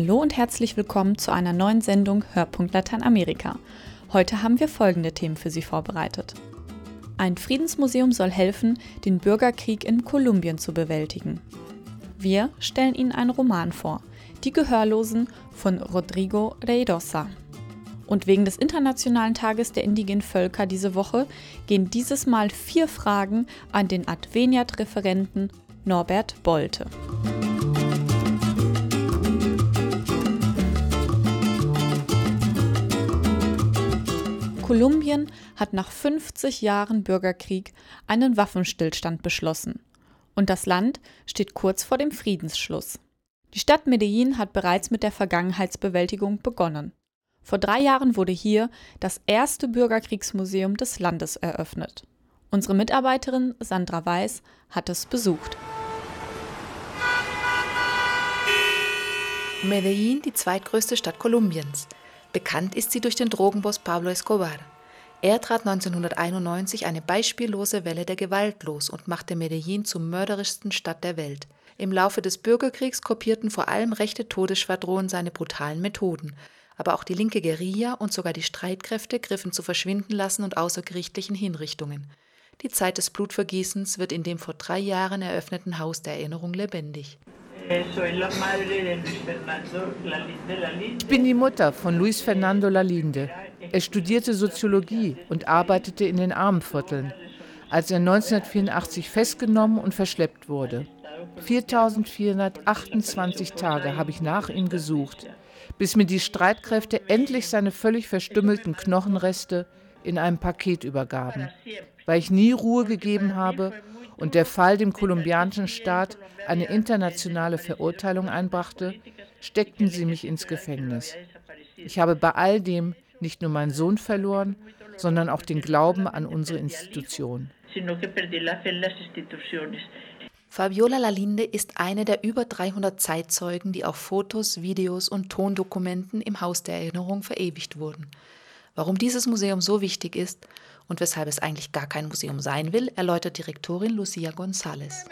Hallo und herzlich willkommen zu einer neuen Sendung Hörpunkt Lateinamerika. Heute haben wir folgende Themen für Sie vorbereitet. Ein Friedensmuseum soll helfen, den Bürgerkrieg in Kolumbien zu bewältigen. Wir stellen Ihnen einen Roman vor, Die Gehörlosen von Rodrigo Reidosa. Und wegen des Internationalen Tages der indigenen Völker diese Woche gehen dieses Mal vier Fragen an den Adveniat-Referenten Norbert Bolte. Kolumbien hat nach 50 Jahren Bürgerkrieg einen Waffenstillstand beschlossen. Und das Land steht kurz vor dem Friedensschluss. Die Stadt Medellin hat bereits mit der Vergangenheitsbewältigung begonnen. Vor drei Jahren wurde hier das erste Bürgerkriegsmuseum des Landes eröffnet. Unsere Mitarbeiterin Sandra Weiß hat es besucht. Medellin, die zweitgrößte Stadt Kolumbiens. Bekannt ist sie durch den Drogenboss Pablo Escobar. Er trat 1991 eine beispiellose Welle der Gewalt los und machte Medellin zur mörderischsten Stadt der Welt. Im Laufe des Bürgerkriegs kopierten vor allem rechte Todesschwadronen seine brutalen Methoden. Aber auch die linke Guerilla und sogar die Streitkräfte griffen zu verschwindenlassen und außergerichtlichen Hinrichtungen. Die Zeit des Blutvergießens wird in dem vor drei Jahren eröffneten Haus der Erinnerung lebendig. Ich bin die Mutter von Luis Fernando Lalinde. Er studierte Soziologie und arbeitete in den Armenvierteln, als er 1984 festgenommen und verschleppt wurde. 4428 Tage habe ich nach ihm gesucht, bis mir die Streitkräfte endlich seine völlig verstümmelten Knochenreste in einem Paket übergaben. Weil ich nie Ruhe gegeben habe und der Fall dem kolumbianischen Staat eine internationale Verurteilung einbrachte, steckten sie mich ins Gefängnis. Ich habe bei all dem nicht nur meinen Sohn verloren, sondern auch den Glauben an unsere Institution. Fabiola Lalinde ist eine der über 300 Zeitzeugen, die auf Fotos, Videos und Tondokumenten im Haus der Erinnerung verewigt wurden. Warum dieses Museum so wichtig ist und weshalb es eigentlich gar kein Museum sein will, erläutert Direktorin Lucia González.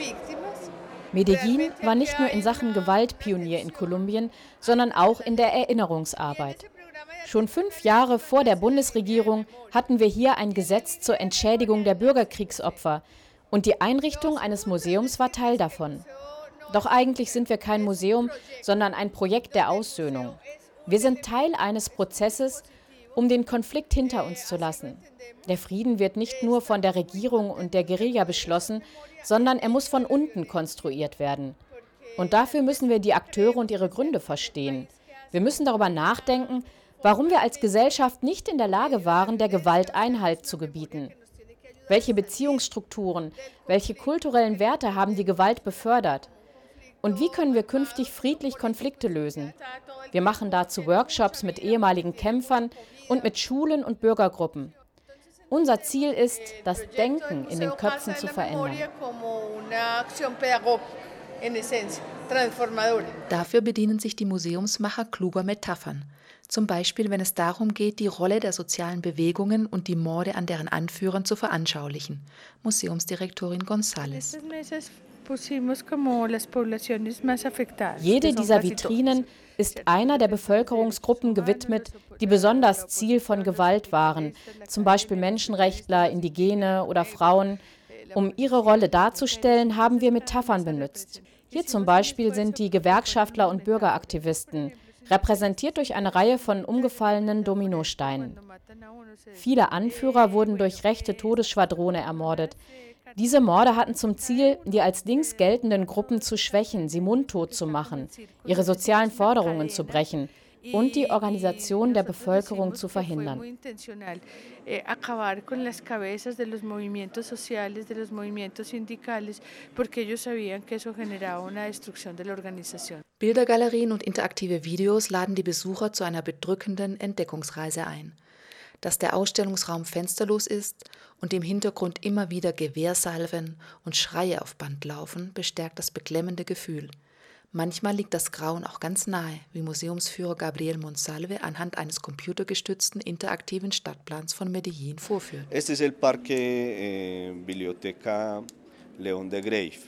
víctimas mm. Medellin war nicht nur in Sachen Gewalt Pionier in Kolumbien, sondern auch in der Erinnerungsarbeit. Schon fünf Jahre vor der Bundesregierung hatten wir hier ein Gesetz zur Entschädigung der Bürgerkriegsopfer und die Einrichtung eines Museums war Teil davon. Doch eigentlich sind wir kein Museum, sondern ein Projekt der Aussöhnung. Wir sind Teil eines Prozesses, um den Konflikt hinter uns zu lassen. Der Frieden wird nicht nur von der Regierung und der Guerilla beschlossen, sondern er muss von unten konstruiert werden. Und dafür müssen wir die Akteure und ihre Gründe verstehen. Wir müssen darüber nachdenken, warum wir als Gesellschaft nicht in der Lage waren, der Gewalt Einhalt zu gebieten. Welche Beziehungsstrukturen, welche kulturellen Werte haben die Gewalt befördert? Und wie können wir künftig friedlich Konflikte lösen? Wir machen dazu Workshops mit ehemaligen Kämpfern und mit Schulen und Bürgergruppen. Unser Ziel ist, das Denken in den Köpfen zu verändern. Dafür bedienen sich die Museumsmacher kluger Metaphern. Zum Beispiel, wenn es darum geht, die Rolle der sozialen Bewegungen und die Morde an deren Anführern zu veranschaulichen. Museumsdirektorin González. Jede dieser Vitrinen ist einer der Bevölkerungsgruppen gewidmet, die besonders Ziel von Gewalt waren, zum Beispiel Menschenrechtler, Indigene oder Frauen. Um ihre Rolle darzustellen, haben wir Metaphern benutzt. Hier zum Beispiel sind die Gewerkschaftler und Bürgeraktivisten, repräsentiert durch eine Reihe von umgefallenen Dominosteinen. Viele Anführer wurden durch rechte Todesschwadrone ermordet. Diese Morde hatten zum Ziel, die als links geltenden Gruppen zu schwächen, sie mundtot zu machen, ihre sozialen Forderungen zu brechen und die Organisation der Bevölkerung zu verhindern. Eh, Bildergalerien und interaktive Videos laden die Besucher zu einer bedrückenden Entdeckungsreise ein dass der Ausstellungsraum fensterlos ist und im Hintergrund immer wieder Gewehrsalven und Schreie auf Band laufen, bestärkt das beklemmende Gefühl. Manchmal liegt das Grauen auch ganz nahe, wie Museumsführer Gabriel Monsalve anhand eines computergestützten interaktiven Stadtplans von Medellin vorführt. Este es el Parque eh, Biblioteca León de Grave.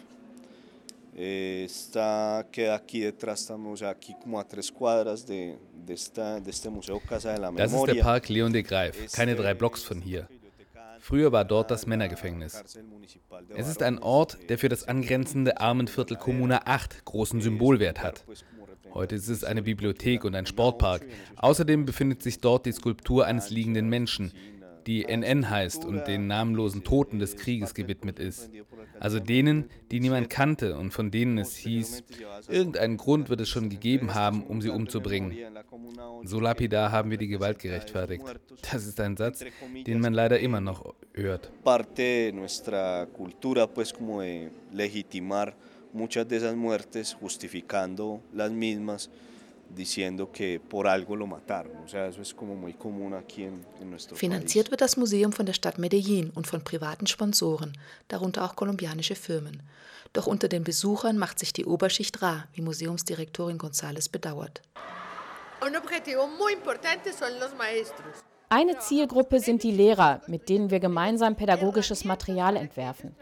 Está, queda aquí detrás, estamos aquí como a tres cuadras de, de, esta, de este Museo Casa de la Memoria. Das ist der Park Leon de Greif, keine drei Blocks von hier. Früher war dort das Männergefängnis. Es ist ein Ort, der für das angrenzende Armenviertel Kommuna 8 großen Symbolwert hat. Heute ist es eine Bibliothek und ein Sportpark. Außerdem befindet sich dort die Skulptur eines liegenden Menschen, die NN heißt und den namenlosen Toten des Krieges gewidmet ist. Also denen, die niemand kannte und von denen es hieß, irgendeinen Grund wird es schon gegeben haben, um sie umzubringen. So lapidar haben wir die Gewalt gerechtfertigt. Das ist ein Satz, den man leider immer noch hört. Parte nuestra cultura, pues como legitimar muchas de esas muertes, justificando las mismas diciendo que por algo lo mataron. O sea, eso es como muy común aquí en, en nuestro Finanziert país. wird das Museum von der Stadt Medellin und von privaten Sponsoren, darunter auch kolumbianische Firmen. Doch unter den Besuchern macht sich die Oberschicht rar, wie Museumsdirektorin González bedauert. Eine Zielgruppe sind die Lehrer, mit denen wir gemeinsam pädagogisches Material entwerfen.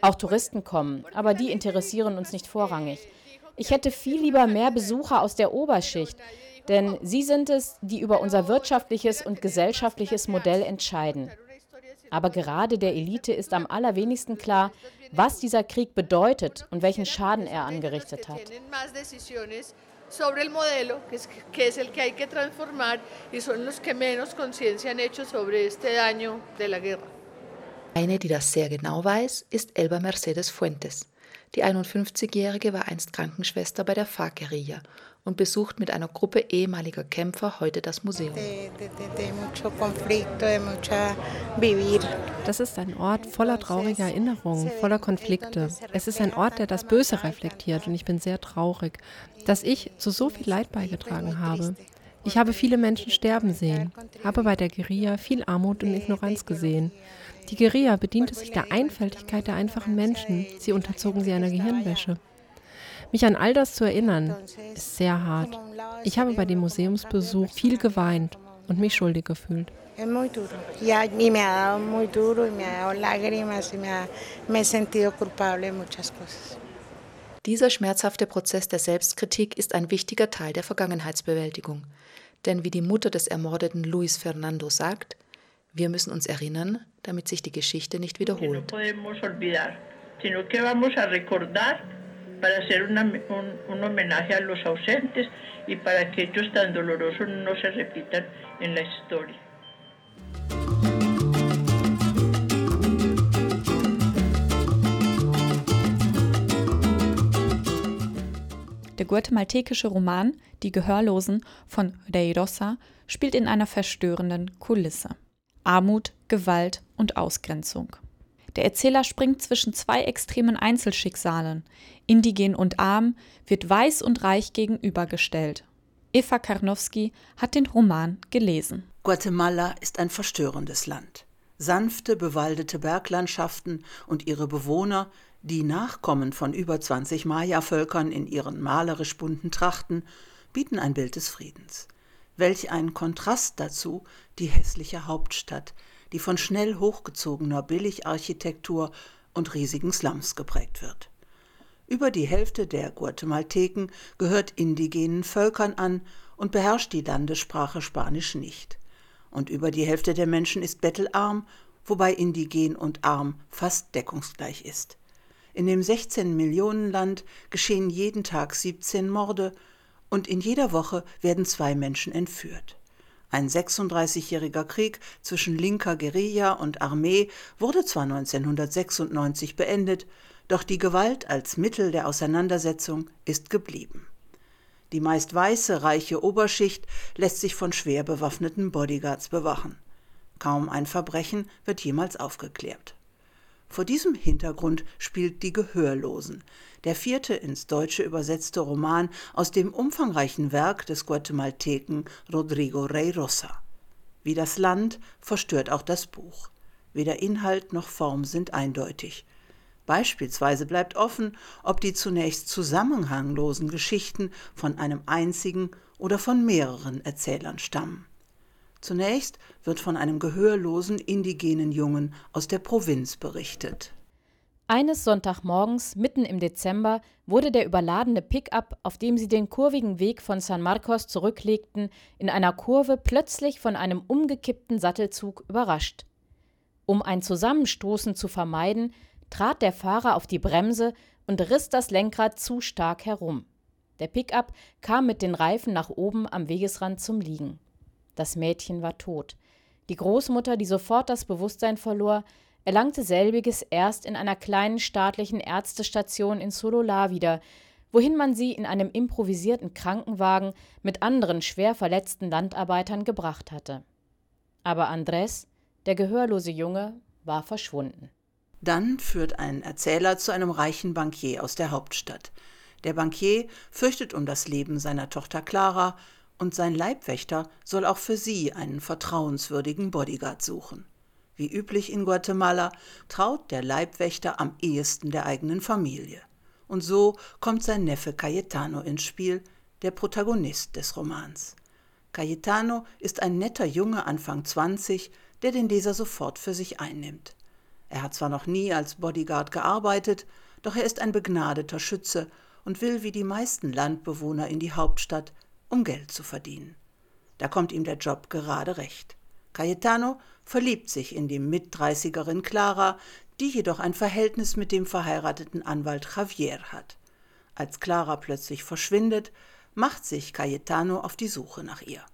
Auch Touristen kommen, aber die interessieren uns nicht vorrangig. Ich hätte viel lieber mehr Besucher aus der Oberschicht, denn sie sind es, die über unser wirtschaftliches und gesellschaftliches Modell entscheiden. Aber gerade der Elite ist am allerwenigsten klar, was dieser Krieg bedeutet und welchen Schaden er angerichtet hat. sobre el modelo, que es, que es el que hay que transformar, y son los que menos conciencia han hecho sobre este daño de la guerra. Eine, die das sehr genau weiß, ist Elba Mercedes Fuentes. Die 51-Jährige war einst Krankenschwester bei der FARC-Guerilla und besucht mit einer Gruppe ehemaliger Kämpfer heute das Museum. Das ist ein Ort voller trauriger Erinnerungen, voller Konflikte. Es ist ein Ort, der das Böse reflektiert und ich bin sehr traurig, dass ich zu so viel Leid beigetragen habe. Ich habe viele Menschen sterben sehen, habe bei der Guerilla viel Armut und Ignoranz gesehen. Die Guerilla bediente sich der Einfältigkeit der einfachen Menschen. Sie unterzogen sie einer Gehirnwäsche. Mich an all das zu erinnern, ist sehr hart. Ich habe bei dem Museumsbesuch viel geweint und mich schuldig gefühlt. Dieser schmerzhafte Prozess der Selbstkritik ist ein wichtiger Teil der Vergangenheitsbewältigung. Denn wie die Mutter des ermordeten Luis Fernando sagt, wir müssen uns erinnern, damit sich die Geschichte nicht wiederholt. Der guatemaltekische Roman Die Gehörlosen von Rey Rosa spielt in einer verstörenden Kulisse. Armut, Gewalt und Ausgrenzung. Der Erzähler springt zwischen zwei extremen Einzelschicksalen. Indigen und arm wird weiß und reich gegenübergestellt. Eva Karnowski hat den Roman gelesen. Guatemala ist ein verstörendes Land. Sanfte, bewaldete Berglandschaften und ihre Bewohner, die Nachkommen von über 20 Maya-Völkern in ihren malerisch bunten Trachten, bieten ein Bild des Friedens. Welch ein Kontrast dazu die hässliche Hauptstadt, die von schnell hochgezogener Billigarchitektur und riesigen Slums geprägt wird. Über die Hälfte der Guatemalteken gehört indigenen Völkern an und beherrscht die Landessprache Spanisch nicht. Und über die Hälfte der Menschen ist bettelarm, wobei indigen und arm fast deckungsgleich ist. In dem 16-Millionen-Land geschehen jeden Tag 17 Morde und in jeder Woche werden zwei Menschen entführt. Ein 36-jähriger Krieg zwischen linker Guerilla und Armee wurde zwar 1996 beendet, doch die Gewalt als Mittel der Auseinandersetzung ist geblieben. Die meist weiße, reiche Oberschicht lässt sich von schwer bewaffneten Bodyguards bewachen. Kaum ein Verbrechen wird jemals aufgeklärt. Vor diesem Hintergrund spielt Die Gehörlosen, der vierte ins Deutsche übersetzte Roman aus dem umfangreichen Werk des Guatemalteken Rodrigo Rey Rosa. Wie das Land verstört auch das Buch. Weder Inhalt noch Form sind eindeutig. Beispielsweise bleibt offen, ob die zunächst zusammenhanglosen Geschichten von einem einzigen oder von mehreren Erzählern stammen. Zunächst wird von einem gehörlosen indigenen Jungen aus der Provinz berichtet. Eines Sonntagmorgens, mitten im Dezember, wurde der überladene Pickup, auf dem sie den kurvigen Weg von San Marcos zurücklegten, in einer Kurve plötzlich von einem umgekippten Sattelzug überrascht. Um ein Zusammenstoßen zu vermeiden, trat der Fahrer auf die Bremse und riss das Lenkrad zu stark herum. Der Pickup kam mit den Reifen nach oben am Wegesrand zum Liegen. Das Mädchen war tot. Die Großmutter, die sofort das Bewusstsein verlor, erlangte selbiges erst in einer kleinen staatlichen Ärztestation in Sololá wieder, wohin man sie in einem improvisierten Krankenwagen mit anderen schwer verletzten Landarbeitern gebracht hatte. Aber Andres, der gehörlose Junge, war verschwunden. Dann führt ein Erzähler zu einem reichen Bankier aus der Hauptstadt. Der Bankier fürchtet um das Leben seiner Tochter Clara und sein Leibwächter soll auch für sie einen vertrauenswürdigen Bodyguard suchen. Wie üblich in Guatemala traut der Leibwächter am ehesten der eigenen Familie. Und so kommt sein Neffe Cayetano ins Spiel, der Protagonist des Romans. Cayetano ist ein netter Junge Anfang 20, der den Leser sofort für sich einnimmt. Er hat zwar noch nie als Bodyguard gearbeitet, doch er ist ein begnadeter Schütze und will wie die meisten Landbewohner in die Hauptstadt, um Geld zu verdienen. Da kommt ihm der Job gerade recht. Cayetano verliebt sich in die Mitdreißigerin Clara, die jedoch ein Verhältnis mit dem verheirateten Anwalt Javier hat. Als Clara plötzlich verschwindet, macht sich Cayetano auf die Suche nach ihr.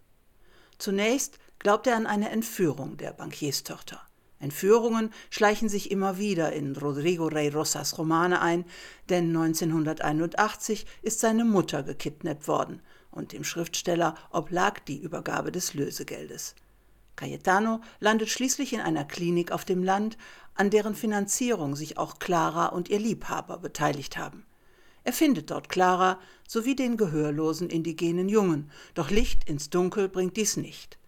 Zunächst glaubt er an eine Entführung der Bankierstochter. Entführungen schleichen sich immer wieder in Rodrigo Rey Rosas Romane ein, denn 1981 ist seine Mutter gekidnappt worden und dem Schriftsteller oblag die Übergabe des Lösegeldes. Cayetano landet schließlich in einer Klinik auf dem Land, an deren Finanzierung sich auch Clara und ihr Liebhaber beteiligt haben. Er findet dort Clara sowie den gehörlosen indigenen Jungen, doch Licht ins Dunkel bringt dies nicht.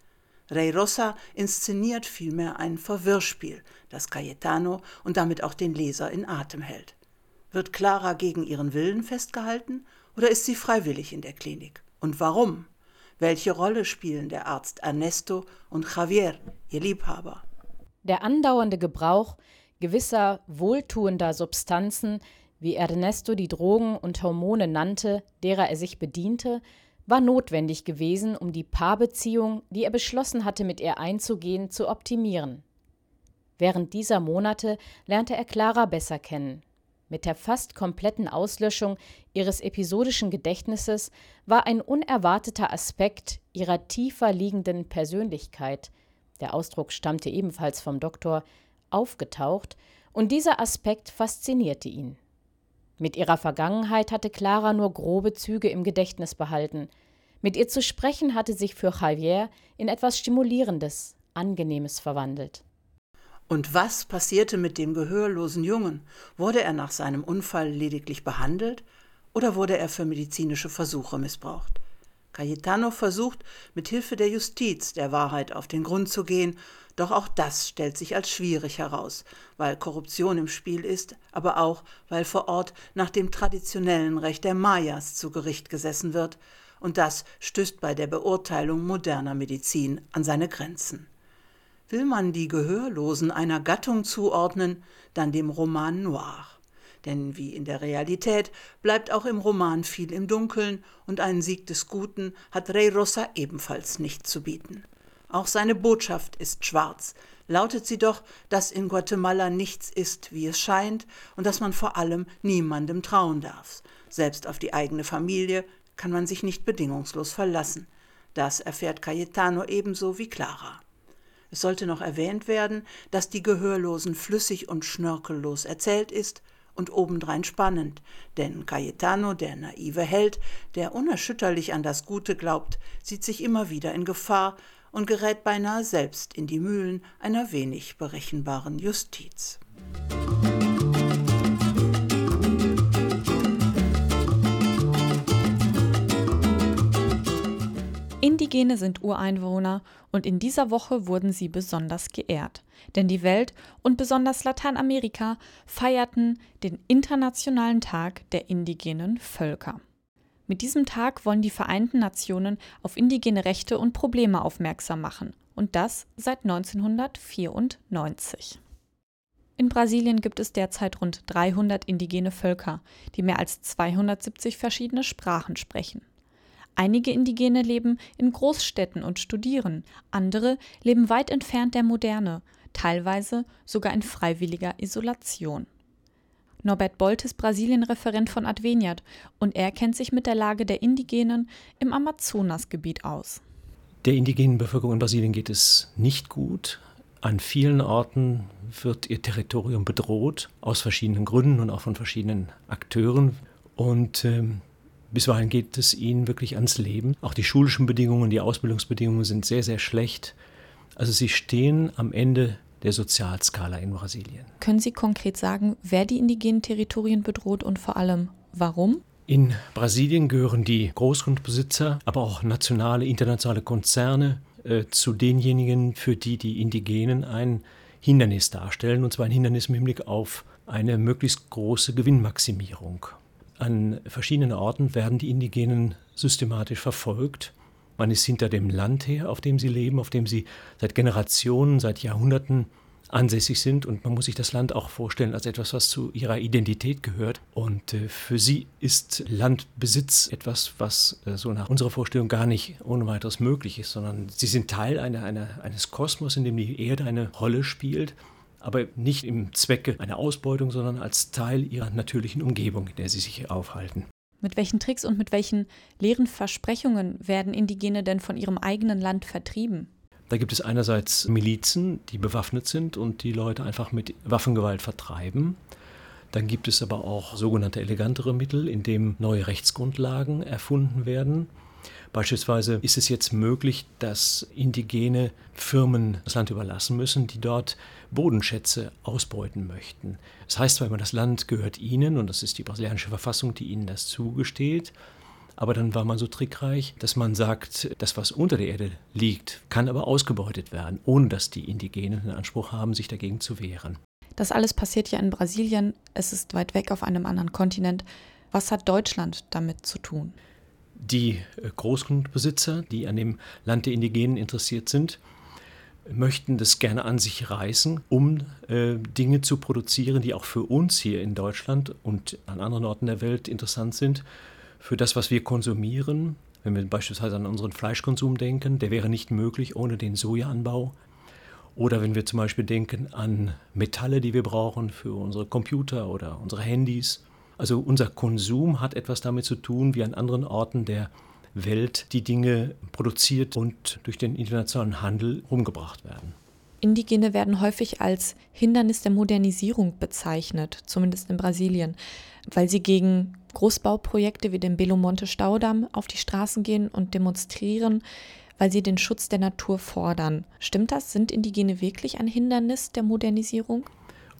Rey Rosa inszeniert vielmehr ein Verwirrspiel, das Cayetano und damit auch den Leser in Atem hält. Wird Clara gegen ihren Willen festgehalten oder ist sie freiwillig in der Klinik? Und warum? Welche Rolle spielen der Arzt Ernesto und Javier, ihr Liebhaber? Der andauernde Gebrauch gewisser wohltuender Substanzen, wie Ernesto die Drogen und Hormone nannte, derer er sich bediente, war notwendig gewesen, um die Paarbeziehung, die er beschlossen hatte, mit ihr einzugehen, zu optimieren. Während dieser Monate lernte er Clara besser kennen. Mit der fast kompletten Auslöschung ihres episodischen Gedächtnisses war ein unerwarteter Aspekt ihrer tiefer liegenden Persönlichkeit, der Ausdruck stammte ebenfalls vom Doktor, aufgetaucht, und dieser Aspekt faszinierte ihn. Mit ihrer Vergangenheit hatte Clara nur grobe Züge im Gedächtnis behalten. Mit ihr zu sprechen hatte sich für Javier in etwas Stimulierendes, Angenehmes verwandelt. Und was passierte mit dem gehörlosen Jungen? Wurde er nach seinem Unfall lediglich behandelt oder wurde er für medizinische Versuche missbraucht? Cayetano versucht, mit Hilfe der Justiz der Wahrheit auf den Grund zu gehen, doch auch das stellt sich als schwierig heraus, weil Korruption im Spiel ist, aber auch, weil vor Ort nach dem traditionellen Recht der Mayas zu Gericht gesessen wird, und das stößt bei der Beurteilung moderner Medizin an seine Grenzen. Will man die Gehörlosen einer Gattung zuordnen, dann dem Roman Noir denn wie in der Realität bleibt auch im Roman viel im Dunkeln und einen Sieg des Guten hat Rey Rosa ebenfalls nicht zu bieten. Auch seine Botschaft ist schwarz, lautet sie doch, dass in Guatemala nichts ist, wie es scheint, und dass man vor allem niemandem trauen darf. Selbst auf die eigene Familie kann man sich nicht bedingungslos verlassen. Das erfährt Cayetano ebenso wie Clara. Es sollte noch erwähnt werden, dass die Gehörlosen flüssig und schnörkellos erzählt ist, und obendrein spannend, denn Cayetano, der naive Held, der unerschütterlich an das Gute glaubt, sieht sich immer wieder in Gefahr und gerät beinahe selbst in die Mühlen einer wenig berechenbaren Justiz. Indigene sind Ureinwohner und in dieser Woche wurden sie besonders geehrt. Denn die Welt und besonders Lateinamerika feierten den Internationalen Tag der indigenen Völker. Mit diesem Tag wollen die Vereinten Nationen auf indigene Rechte und Probleme aufmerksam machen. Und das seit 1994. In Brasilien gibt es derzeit rund 300 indigene Völker, die mehr als 270 verschiedene Sprachen sprechen. Einige Indigene leben in Großstädten und studieren, andere leben weit entfernt der Moderne, teilweise sogar in freiwilliger Isolation. Norbert Bolt ist Brasilien-Referent von Adveniat und er kennt sich mit der Lage der Indigenen im Amazonasgebiet aus. Der indigenen Bevölkerung in Brasilien geht es nicht gut. An vielen Orten wird ihr Territorium bedroht, aus verschiedenen Gründen und auch von verschiedenen Akteuren. Und ähm, bisweilen geht es ihnen wirklich ans Leben. Auch die schulischen Bedingungen, die Ausbildungsbedingungen sind sehr, sehr schlecht. Also sie stehen am Ende der Sozialskala in Brasilien. Können Sie konkret sagen, wer die indigenen Territorien bedroht und vor allem warum? In Brasilien gehören die Großgrundbesitzer, aber auch nationale, internationale Konzerne äh, zu denjenigen, für die die Indigenen ein Hindernis darstellen, und zwar ein Hindernis im Hinblick auf eine möglichst große Gewinnmaximierung. An verschiedenen Orten werden die Indigenen systematisch verfolgt man ist hinter dem Land her, auf dem sie leben, auf dem sie seit Generationen, seit Jahrhunderten ansässig sind und man muss sich das Land auch vorstellen als etwas, was zu ihrer Identität gehört. Und äh, für sie ist Landbesitz etwas, was äh, so nach unserer Vorstellung gar nicht ohne weiteres möglich ist, sondern sie sind Teil einer, einer, eines Kosmos, in dem die Erde eine Rolle spielt, aber nicht im Zwecke einer Ausbeutung, sondern als Teil ihrer natürlichen Umgebung, in der sie sich aufhalten. Mit welchen Tricks und mit welchen leeren Versprechungen werden Indigene denn von ihrem eigenen Land vertrieben? Da gibt es einerseits Milizen, die bewaffnet sind und die Leute einfach mit Waffengewalt vertreiben. Dann gibt es aber auch sogenannte elegantere Mittel, in denen neue Rechtsgrundlagen erfunden werden. Beispielsweise ist es jetzt möglich, dass indigene Firmen das Land überlassen müssen, die dort Bodenschätze ausbeuten möchten. Das heißt zwar immer, das Land gehört ihnen und das ist die brasilianische Verfassung, die ihnen das zugesteht. Aber dann war man so trickreich, dass man sagt, das, was unter der Erde liegt, kann aber ausgebeutet werden, ohne dass die Indigenen den Anspruch haben, sich dagegen zu wehren. Das alles passiert ja in Brasilien. Es ist weit weg auf einem anderen Kontinent. Was hat Deutschland damit zu tun? Die äh, Großgrundbesitzer, die an dem Land der Indigenen interessiert sind, möchten das gerne an sich reißen, um äh, Dinge zu produzieren, die auch für uns hier in Deutschland und an anderen Orten der Welt interessant sind, für das, was wir konsumieren. Wenn wir beispielsweise an unseren Fleischkonsum denken, der wäre nicht möglich ohne den Sojaanbau. Oder wenn wir zum Beispiel denken an Metalle, die wir brauchen für unsere Computer oder unsere Handys also unser Konsum hat etwas damit zu tun, wie an anderen Orten der Welt die Dinge produziert und durch den internationalen Handel umgebracht werden. Indigene werden häufig als Hindernis der Modernisierung bezeichnet, zumindest in Brasilien, weil sie gegen Großbauprojekte wie den Belo Monte Staudamm auf die Straßen gehen und demonstrieren, weil sie den Schutz der Natur fordern. Stimmt das? Sind Indigene wirklich ein Hindernis der Modernisierung?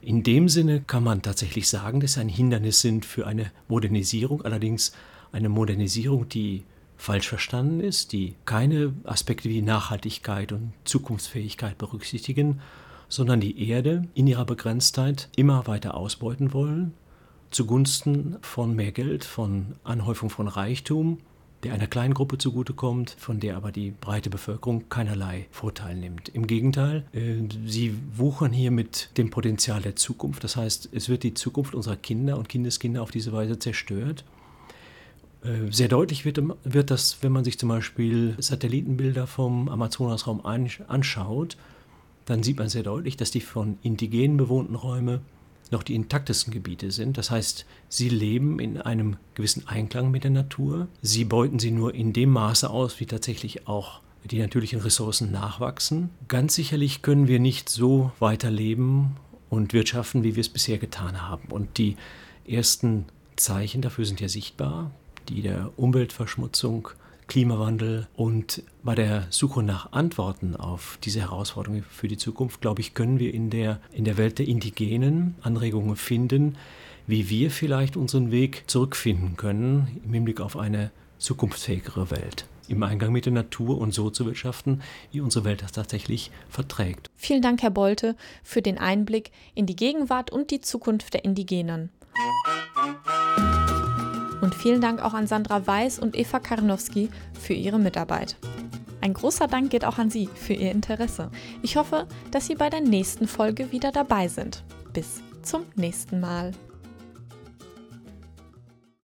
In dem Sinne kann man tatsächlich sagen, dass sie ein Hindernis sind für eine Modernisierung, allerdings eine Modernisierung, die falsch verstanden ist, die keine Aspekte wie Nachhaltigkeit und Zukunftsfähigkeit berücksichtigen, sondern die Erde in ihrer Begrenztheit immer weiter ausbeuten wollen, zugunsten von mehr Geld, von Anhäufung von Reichtum, der einer kleinen Gruppe zugutekommt, von der aber die breite Bevölkerung keinerlei Vorteil nimmt. Im Gegenteil, äh, sie wuchern hier mit dem Potenzial der Zukunft. Das heißt, es wird die Zukunft unserer Kinder und Kindeskinder auf diese Weise zerstört. Äh, sehr deutlich wird, wird das, wenn man sich zum Beispiel Satellitenbilder vom Amazonasraum anschaut, dann sieht man sehr deutlich, dass die von Indigenen bewohnten Räume noch die intaktesten Gebiete sind. Das heißt, sie leben in einem gewissen Einklang mit der Natur. Sie beuten sie nur in dem Maße aus, wie tatsächlich auch die natürlichen Ressourcen nachwachsen. Ganz sicherlich können wir nicht so weiterleben und wirtschaften, wie wir es bisher getan haben. Und die ersten Zeichen dafür sind ja sichtbar, die der Umweltverschmutzung, Klimawandel und bei der Suche nach Antworten auf diese Herausforderungen für die Zukunft, glaube ich, können wir in der, in der Welt der Indigenen Anregungen finden, wie wir vielleicht unseren Weg zurückfinden können im Hinblick auf eine zukunftsfähigere Welt im Eingang mit der Natur und so zu wirtschaften, wie unsere Welt das tatsächlich verträgt. Vielen Dank, Herr Bolte, für den Einblick in die Gegenwart und die Zukunft der Indigenen. Und vielen Dank auch an Sandra Weiß und Eva Karnowski für ihre Mitarbeit. Ein großer Dank geht auch an Sie für Ihr Interesse. Ich hoffe, dass Sie bei der nächsten Folge wieder dabei sind. Bis zum nächsten Mal.